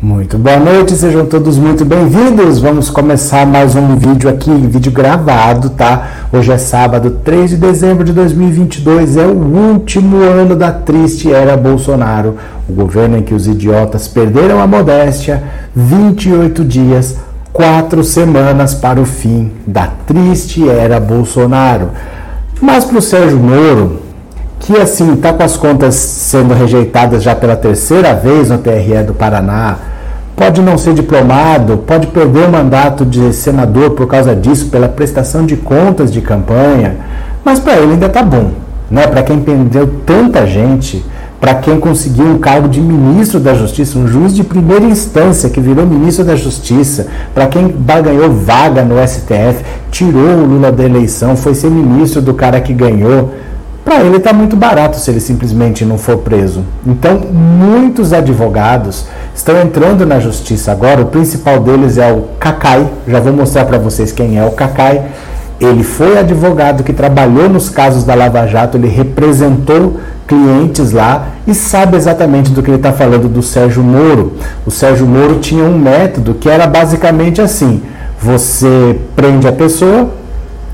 Muito boa noite, sejam todos muito bem-vindos. Vamos começar mais um vídeo aqui, vídeo gravado, tá? Hoje é sábado, 3 de dezembro de 2022, é o último ano da triste era Bolsonaro, o governo em que os idiotas perderam a modéstia, 28 dias, 4 semanas para o fim da triste era Bolsonaro. Mas para o Sérgio Moro, que assim está com as contas sendo rejeitadas já pela terceira vez no TRE do Paraná, pode não ser diplomado, pode perder o mandato de senador por causa disso, pela prestação de contas de campanha, mas para ele ainda está bom, né? Para quem perdeu tanta gente, para quem conseguiu um cargo de ministro da Justiça, um juiz de primeira instância que virou ministro da Justiça, para quem ganhou vaga no STF, tirou o Lula da eleição, foi ser ministro do cara que ganhou para ele está muito barato se ele simplesmente não for preso. Então, muitos advogados estão entrando na justiça agora. O principal deles é o Cacai. Já vou mostrar para vocês quem é o Cacai. Ele foi advogado que trabalhou nos casos da Lava Jato, ele representou clientes lá e sabe exatamente do que ele está falando do Sérgio Moro. O Sérgio Moro tinha um método que era basicamente assim: você prende a pessoa,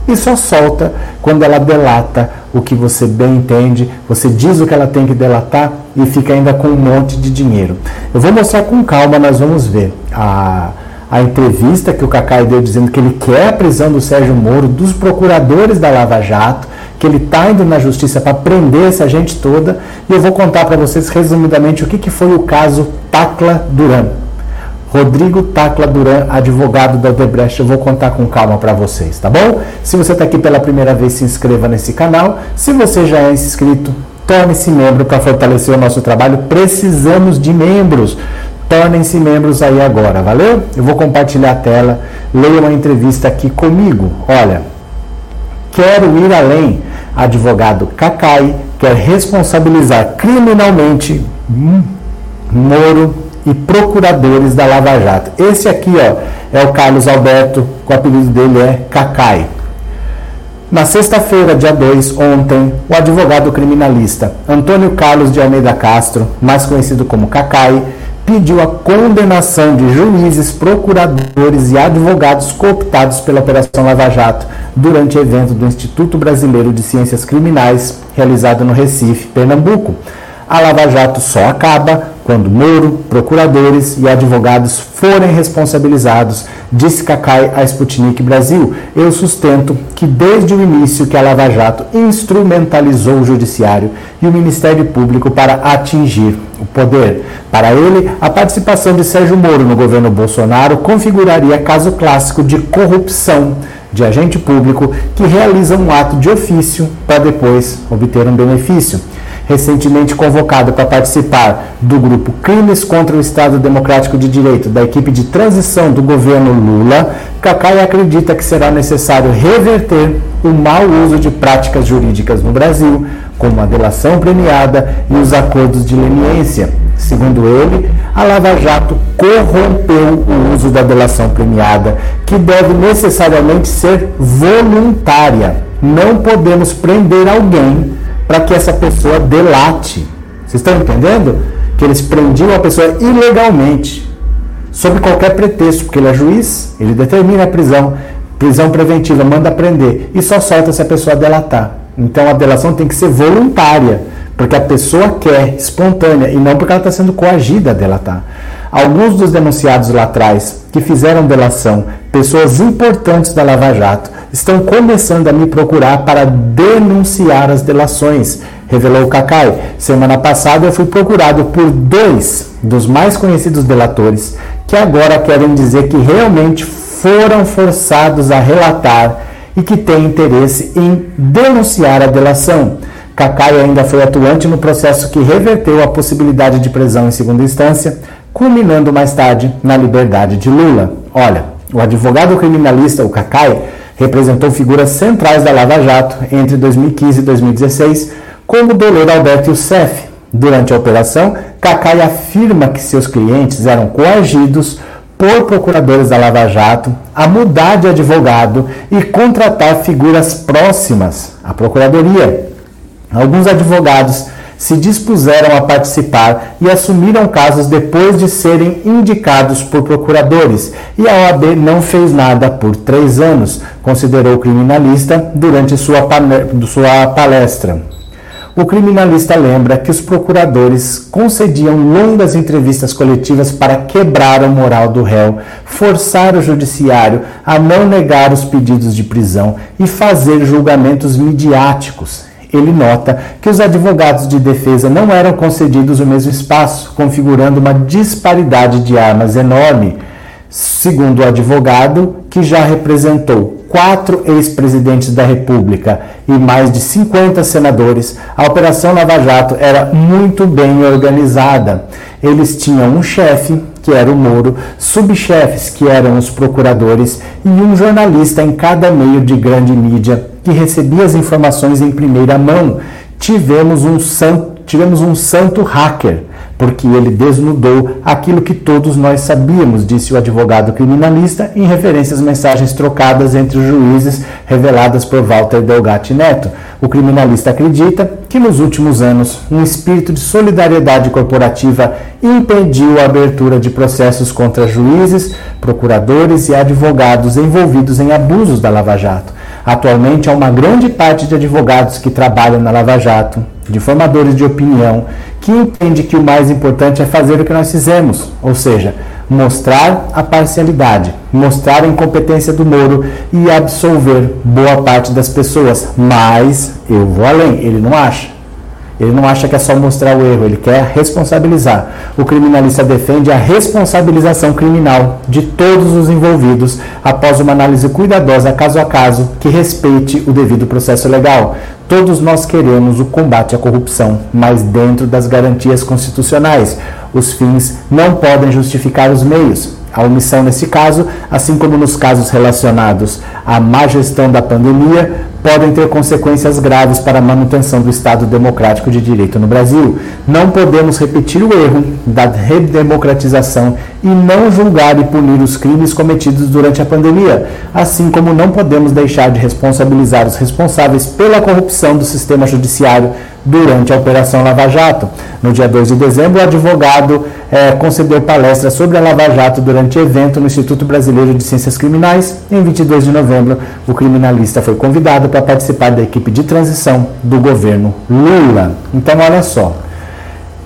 e só solta quando ela delata o que você bem entende, você diz o que ela tem que delatar e fica ainda com um monte de dinheiro. Eu vou mostrar com calma, nós vamos ver a, a entrevista que o Cacai deu dizendo que ele quer a prisão do Sérgio Moro, dos procuradores da Lava Jato, que ele está indo na justiça para prender essa gente toda, e eu vou contar para vocês resumidamente o que, que foi o caso Tacla Duran. Rodrigo Tacla Duran, advogado da Odebrecht. Eu vou contar com calma para vocês, tá bom? Se você está aqui pela primeira vez, se inscreva nesse canal. Se você já é inscrito, torne-se membro para fortalecer o nosso trabalho. Precisamos de membros. Tornem-se membros aí agora, valeu? Eu vou compartilhar a tela. Leia uma entrevista aqui comigo. Olha, quero ir além. Advogado Cacai quer responsabilizar criminalmente hum, Moro e procuradores da Lava Jato. Esse aqui ó, é o Carlos Alberto, o apelido dele é Cacai. Na sexta-feira, dia 2, ontem, o advogado criminalista Antônio Carlos de Almeida Castro, mais conhecido como Cacai, pediu a condenação de juízes, procuradores e advogados cooptados pela Operação Lava Jato durante evento do Instituto Brasileiro de Ciências Criminais, realizado no Recife, Pernambuco. A Lava Jato só acaba quando Moro, procuradores e advogados forem responsabilizados, disse Cacai a Sputnik Brasil. Eu sustento que desde o início que a Lava Jato instrumentalizou o judiciário e o Ministério Público para atingir o poder. Para ele, a participação de Sérgio Moro no governo Bolsonaro configuraria caso clássico de corrupção de agente público que realiza um ato de ofício para depois obter um benefício recentemente convocado para participar do grupo Crimes contra o Estado Democrático de Direito da equipe de transição do governo Lula, Cacai acredita que será necessário reverter o mau uso de práticas jurídicas no Brasil, como a delação premiada e os acordos de leniência. Segundo ele, a Lava Jato corrompeu o uso da delação premiada, que deve necessariamente ser voluntária. Não podemos prender alguém para que essa pessoa delate. Vocês estão entendendo? Que eles prendiam a pessoa ilegalmente, sob qualquer pretexto, porque ele é juiz, ele determina a prisão, prisão preventiva, manda prender, e só solta se a pessoa delatar. Então a delação tem que ser voluntária, porque a pessoa quer, espontânea, e não porque ela está sendo coagida a delatar. Alguns dos denunciados lá atrás que fizeram delação, pessoas importantes da Lava Jato, estão começando a me procurar para denunciar as delações, revelou Cacai. Semana passada eu fui procurado por dois dos mais conhecidos delatores que agora querem dizer que realmente foram forçados a relatar e que têm interesse em denunciar a delação. Cacai ainda foi atuante no processo que reverteu a possibilidade de prisão em segunda instância, culminando mais tarde na liberdade de Lula. Olha, o advogado criminalista, o Cacai, representou figuras centrais da Lava Jato entre 2015 e 2016, como Dolor Alberto Youssef. Durante a operação, Cacai afirma que seus clientes eram coagidos por procuradores da Lava Jato a mudar de advogado e contratar figuras próximas à procuradoria. Alguns advogados se dispuseram a participar e assumiram casos depois de serem indicados por procuradores, e a OAB não fez nada por três anos, considerou o criminalista durante sua, sua palestra. O criminalista lembra que os procuradores concediam longas entrevistas coletivas para quebrar a moral do réu, forçar o judiciário a não negar os pedidos de prisão e fazer julgamentos midiáticos. Ele nota que os advogados de defesa não eram concedidos o mesmo espaço, configurando uma disparidade de armas enorme. Segundo o advogado, que já representou quatro ex-presidentes da República e mais de 50 senadores, a Operação Lava Jato era muito bem organizada. Eles tinham um chefe, que era o Moro, subchefes, que eram os procuradores, e um jornalista em cada meio de grande mídia que recebia as informações em primeira mão. Tivemos um santo, tivemos um santo hacker porque ele desnudou aquilo que todos nós sabíamos, disse o advogado criminalista, em referência às mensagens trocadas entre os juízes reveladas por Walter Delgatti Neto. O criminalista acredita que nos últimos anos um espírito de solidariedade corporativa impediu a abertura de processos contra juízes, procuradores e advogados envolvidos em abusos da Lava Jato. Atualmente há uma grande parte de advogados que trabalham na Lava Jato, de formadores de opinião, que entende que o mais importante é fazer o que nós fizemos, ou seja, mostrar a parcialidade, mostrar a incompetência do Moro e absolver boa parte das pessoas. Mas eu vou além, ele não acha. Ele não acha que é só mostrar o erro, ele quer responsabilizar. O criminalista defende a responsabilização criminal de todos os envolvidos após uma análise cuidadosa, caso a caso, que respeite o devido processo legal. Todos nós queremos o combate à corrupção, mas dentro das garantias constitucionais. Os fins não podem justificar os meios. A omissão nesse caso, assim como nos casos relacionados à má gestão da pandemia, podem ter consequências graves para a manutenção do Estado democrático de direito no Brasil. Não podemos repetir o erro da redemocratização e não julgar e punir os crimes cometidos durante a pandemia, assim como não podemos deixar de responsabilizar os responsáveis pela corrupção do sistema judiciário durante a Operação Lava Jato. No dia 2 de dezembro, o advogado é, concedeu palestra sobre a Lava Jato durante evento no Instituto Brasileiro de Ciências Criminais. Em 22 de novembro, o criminalista foi convidado para participar da equipe de transição do governo Lula. Então, olha só.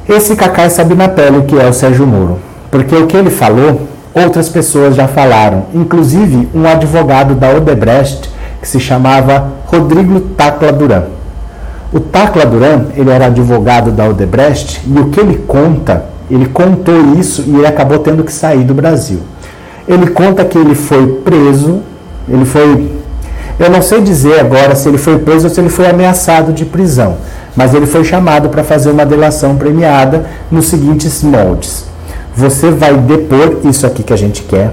Esse Cacai sabe na pele o que é o Sérgio Moro, porque o que ele falou, outras pessoas já falaram, inclusive um advogado da Odebrecht que se chamava Rodrigo Tacla Duran. O Tacla Duran, ele era advogado da Odebrecht e o que ele conta, ele contou isso e ele acabou tendo que sair do Brasil. Ele conta que ele foi preso, ele foi eu não sei dizer agora se ele foi preso ou se ele foi ameaçado de prisão, mas ele foi chamado para fazer uma delação premiada nos seguintes moldes. Você vai depor isso aqui que a gente quer.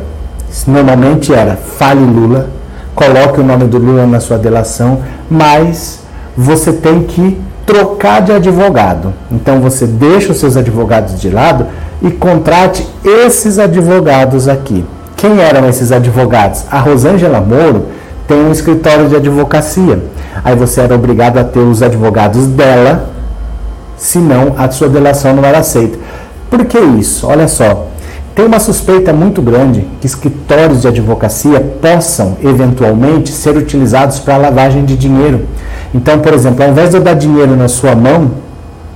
Normalmente era fale Lula, coloque o nome do Lula na sua delação, mas você tem que trocar de advogado. Então você deixa os seus advogados de lado e contrate esses advogados aqui. Quem eram esses advogados? A Rosângela Moro tem um escritório de advocacia. Aí você era obrigado a ter os advogados dela, senão a sua delação não era aceita. Por que isso? Olha só. Tem uma suspeita muito grande que escritórios de advocacia possam, eventualmente, ser utilizados para lavagem de dinheiro. Então, por exemplo, ao invés de eu dar dinheiro na sua mão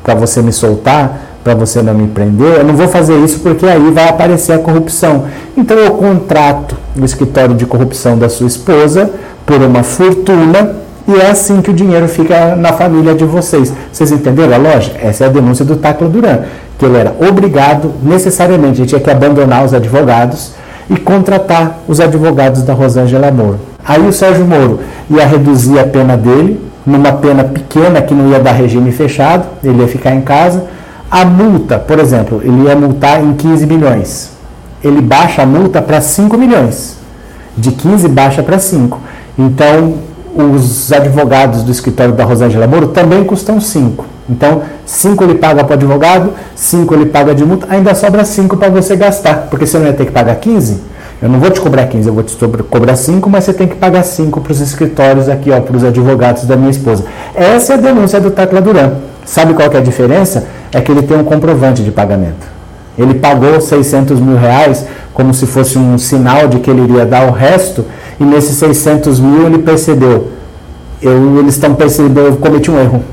para você me soltar, para você não me prender, eu não vou fazer isso porque aí vai aparecer a corrupção. Então eu contrato o escritório de corrupção da sua esposa por uma fortuna e é assim que o dinheiro fica na família de vocês. Vocês entenderam a lógica? Essa é a denúncia do Tacla Duran, que ele era obrigado, necessariamente, ele tinha que abandonar os advogados e contratar os advogados da Rosângela Moro. Aí o Sérgio Moro ia reduzir a pena dele numa pena pequena que não ia dar regime fechado, ele ia ficar em casa. A multa, por exemplo, ele ia multar em 15 milhões. Ele baixa a multa para 5 milhões. De 15 baixa para 5. Então, os advogados do escritório da Rosângela Moro também custam 5. Então, 5 ele paga para o advogado, 5 ele paga de multa, ainda sobra 5 para você gastar, porque você não ia ter que pagar 15. Eu não vou te cobrar 15, eu vou te cobrar 5, mas você tem que pagar 5 para os escritórios aqui, para os advogados da minha esposa. Essa é a denúncia do Tacla Duran. Sabe qual que é a diferença? É que ele tem um comprovante de pagamento. Ele pagou 600 mil reais como se fosse um sinal de que ele iria dar o resto, e nesses 600 mil ele percebeu, eu, eles estão percebendo, eu cometi um erro.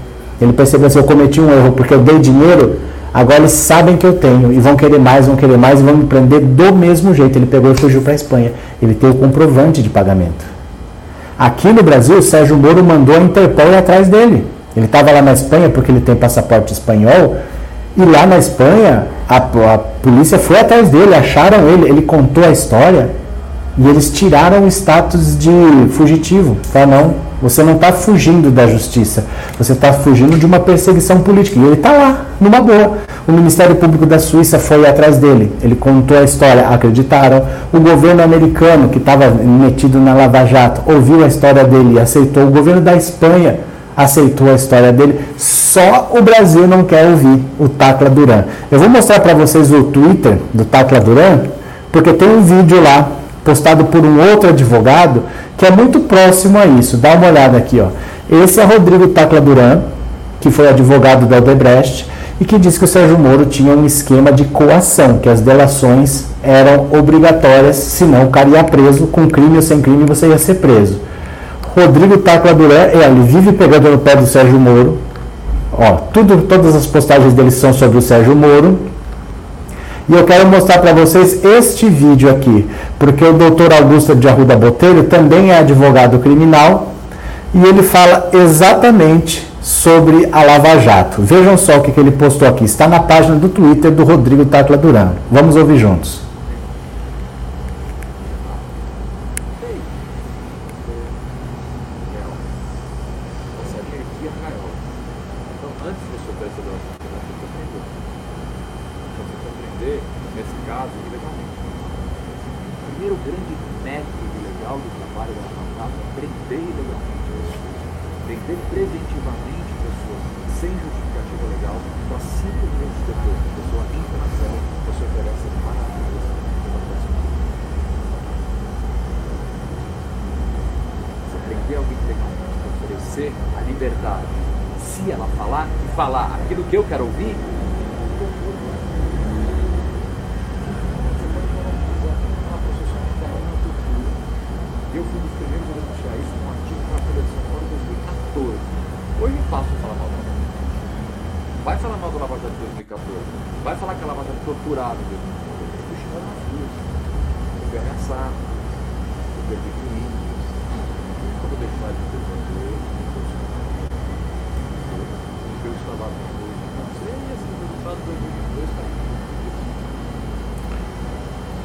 Ele percebeu assim, eu cometi um erro, porque eu dei dinheiro, agora eles sabem que eu tenho, e vão querer mais, vão querer mais, e vão me prender do mesmo jeito. Ele pegou e fugiu para a Espanha. Ele tem o comprovante de pagamento. Aqui no Brasil, o Sérgio Moro mandou a Interpol ir atrás dele. Ele estava lá na Espanha porque ele tem passaporte espanhol, e lá na Espanha, a, a polícia foi atrás dele, acharam ele, ele contou a história, e eles tiraram o status de fugitivo. Falaram, não, você não está fugindo da justiça, você está fugindo de uma perseguição política. E ele está lá, numa boa. O Ministério Público da Suíça foi atrás dele, ele contou a história, acreditaram. O governo americano, que estava metido na Lava Jato, ouviu a história dele e aceitou. O governo da Espanha aceitou a história dele. Só o Brasil não quer ouvir o Tacla Duran. Eu vou mostrar para vocês o Twitter do Tacla Duran, porque tem um vídeo lá postado por um outro advogado que é muito próximo a isso. Dá uma olhada aqui, ó. Esse é Rodrigo Tacla Duran, que foi advogado da Odebrecht e que disse que o Sérgio Moro tinha um esquema de coação, que as delações eram obrigatórias, senão o cara ia preso, com crime ou sem crime você ia ser preso. Rodrigo Tacla Duran, ele vive pegando no pé do Sérgio Moro. Ó, tudo, todas as postagens dele são sobre o Sérgio Moro. E eu quero mostrar para vocês este vídeo aqui, porque o doutor Augusto de Arruda Botelho também é advogado criminal e ele fala exatamente sobre a Lava Jato. Vejam só o que, que ele postou aqui. Está na página do Twitter do Rodrigo Tacla Duran. Vamos ouvir juntos. fazer, nesse caso, legalmente, O primeiro grande método legal, do trabalho da Armacapa é prender ilegalmente pessoas. Prender preventivamente pessoas sem justificativa legal para cinco minutos depois a pessoa entra na cela, você oferece as maravilhas para a prender alguém ilegalmente oferecer a liberdade. Se ela falar e falar aquilo que eu quero ouvir,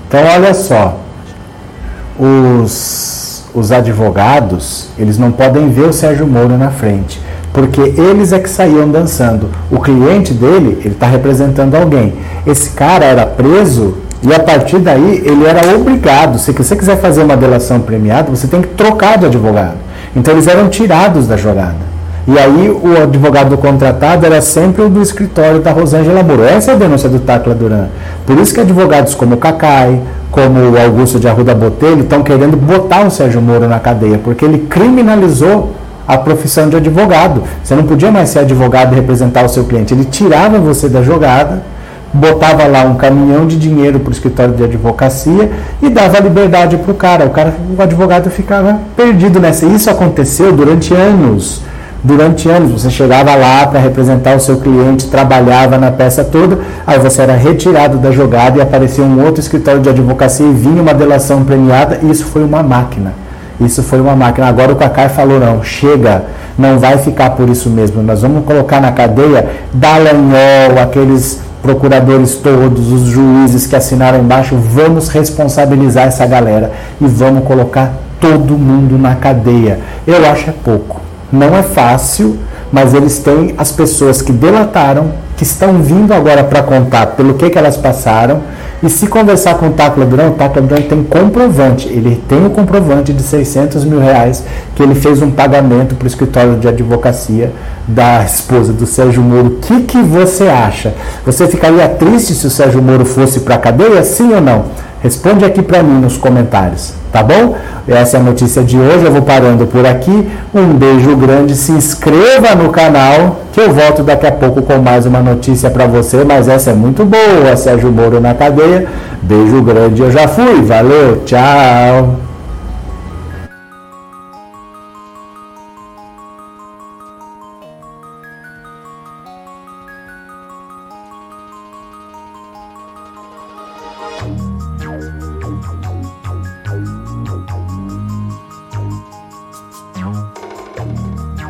Então, olha só, os, os advogados, eles não podem ver o Sérgio Moro na frente, porque eles é que saíam dançando. O cliente dele, ele está representando alguém. Esse cara era preso e a partir daí ele era obrigado, se você quiser fazer uma delação premiada, você tem que trocar de advogado. Então eles eram tirados da jogada. E aí o advogado contratado era sempre o do escritório da Rosângela Moro. Essa é a denúncia do Tacla Duran. Por isso que advogados como o Cacai, como o Augusto de Arruda Botelho, estão querendo botar o Sérgio Moro na cadeia, porque ele criminalizou a profissão de advogado. Você não podia mais ser advogado e representar o seu cliente. Ele tirava você da jogada, botava lá um caminhão de dinheiro para o escritório de advocacia e dava liberdade para o cara. O cara, o advogado ficava perdido nessa. Isso aconteceu durante anos durante anos. Você chegava lá para representar o seu cliente, trabalhava na peça toda, aí você era retirado da jogada e aparecia um outro escritório de advocacia e vinha uma delação premiada. Isso foi uma máquina. Isso foi uma máquina. Agora o Cacai falou: não, chega, não vai ficar por isso mesmo. Nós vamos colocar na cadeia Dallagnol, aqueles procuradores todos, os juízes que assinaram embaixo, vamos responsabilizar essa galera e vamos colocar todo mundo na cadeia. Eu acho é pouco. Não é fácil, mas eles têm as pessoas que delataram, que estão vindo agora para contar pelo que, que elas passaram. E se conversar com o Tacla Durão, o Tacla Durão tem comprovante. Ele tem o comprovante de 600 mil reais que ele fez um pagamento para o escritório de advocacia da esposa do Sérgio Moro. O que, que você acha? Você ficaria triste se o Sérgio Moro fosse para a cadeia? Sim ou não? Responde aqui para mim nos comentários, tá bom? Essa é a notícia de hoje. Eu vou parando por aqui. Um beijo grande. Se inscreva no canal que eu volto daqui a pouco com mais uma notícia para você. Mas essa é muito boa. Sérgio Moro na cadeia. Beijo grande. Eu já fui. Valeu. Tchau.